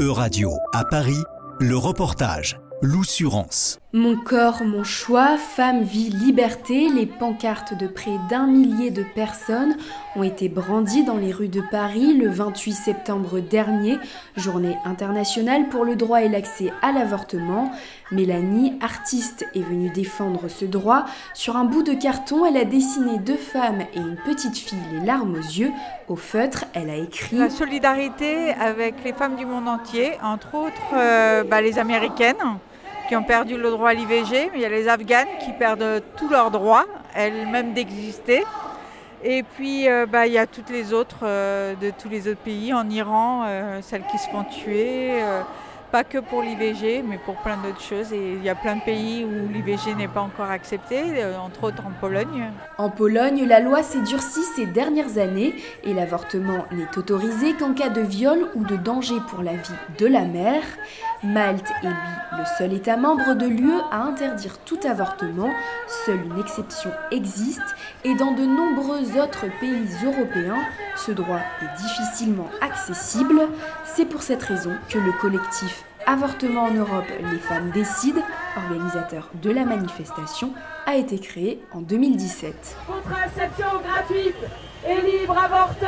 E-Radio à Paris, le reportage L'Oussurance. Mon corps, mon choix, femme, vie, liberté, les pancartes de près d'un millier de personnes ont été brandies dans les rues de Paris le 28 septembre dernier, journée internationale pour le droit et l'accès à l'avortement. Mélanie, artiste, est venue défendre ce droit. Sur un bout de carton, elle a dessiné deux femmes et une petite fille, les larmes aux yeux. Au feutre, elle a écrit La solidarité avec les femmes du monde entier, entre autres euh, bah, les américaines qui ont perdu le droit à l'IVG, mais il y a les Afghanes qui perdent tous leurs droits, elles-mêmes d'exister. Et puis euh, bah, il y a toutes les autres euh, de tous les autres pays, en Iran, euh, celles qui se font tuer, pas que pour l'IVG, mais pour plein d'autres choses. Et il y a plein de pays où l'IVG n'est pas encore accepté, entre autres en Pologne. En Pologne, la loi s'est durcie ces dernières années et l'avortement n'est autorisé qu'en cas de viol ou de danger pour la vie de la mère. Malte est lui le seul État membre de l'UE à interdire tout avortement. Seule une exception existe et dans de nombreux autres pays européens, ce droit est difficilement accessible. C'est pour cette raison que le collectif Avortement en Europe, les femmes décident, organisateur de la manifestation, a été créé en 2017. Contraception gratuite et libre avortement,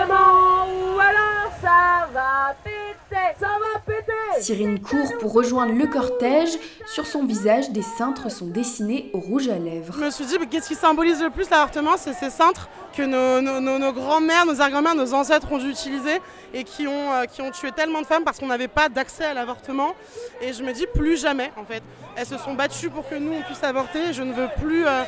Cyrine court pour rejoindre le cortège. Sur son visage, des cintres sont dessinés au rouge à lèvres. Je me suis dit, qu'est-ce qui symbolise le plus l'avortement C'est ces cintres que nos, grands-mères, nos arrière-grands-mères, nos ancêtres ont dû utiliser et qui ont, euh, qui ont tué tellement de femmes parce qu'on n'avait pas d'accès à l'avortement. Et je me dis, plus jamais en fait. Elles se sont battues pour que nous, on puisse avorter. Je ne veux plus euh,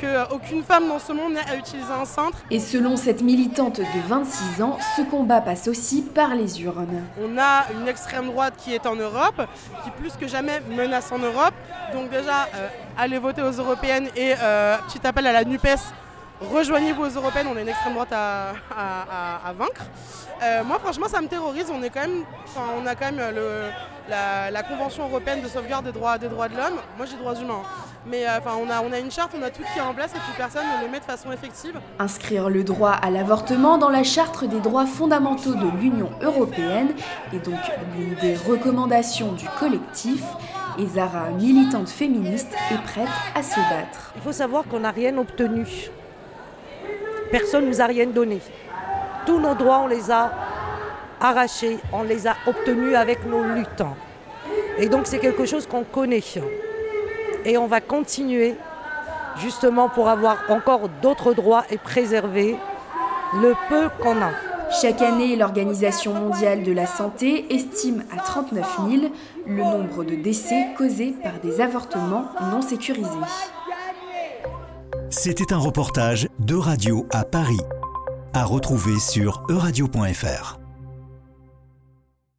qu'aucune femme dans ce monde n'ait à utiliser un cintre. Et selon cette militante de 26 ans, ce combat passe aussi par les urnes. On a une extrême droite qui est en Europe, qui plus que jamais menace en Europe. Donc déjà, euh, allez voter aux européennes et euh, petit appel à la NUPES, rejoignez-vous aux européennes, on a une extrême droite à, à, à, à vaincre. Euh, moi franchement ça me terrorise, on, est quand même, on a quand même le, la, la, Convention européenne de sauvegarde des droits, des droits de l'homme, moi j'ai droits humains, mais euh, enfin on, a, on a une charte, on a tout qui est en place et puis personne ne le met de façon effective. Inscrire le droit à l'avortement dans la charte des droits fondamentaux de l'Union européenne est donc l'une des recommandations du collectif et Zara, militante féministe, est prête à se battre. Il faut savoir qu'on n'a rien obtenu. Personne ne nous a rien donné. Tous nos droits, on les a arrachés, on les a obtenus avec nos luttes. Et donc c'est quelque chose qu'on connaît. Et on va continuer justement pour avoir encore d'autres droits et préserver le peu qu'on a. Chaque année, l'Organisation mondiale de la santé estime à 39 000 le nombre de décès causés par des avortements non sécurisés. C'était un reportage de Radio à Paris, à retrouver sur euradio.fr.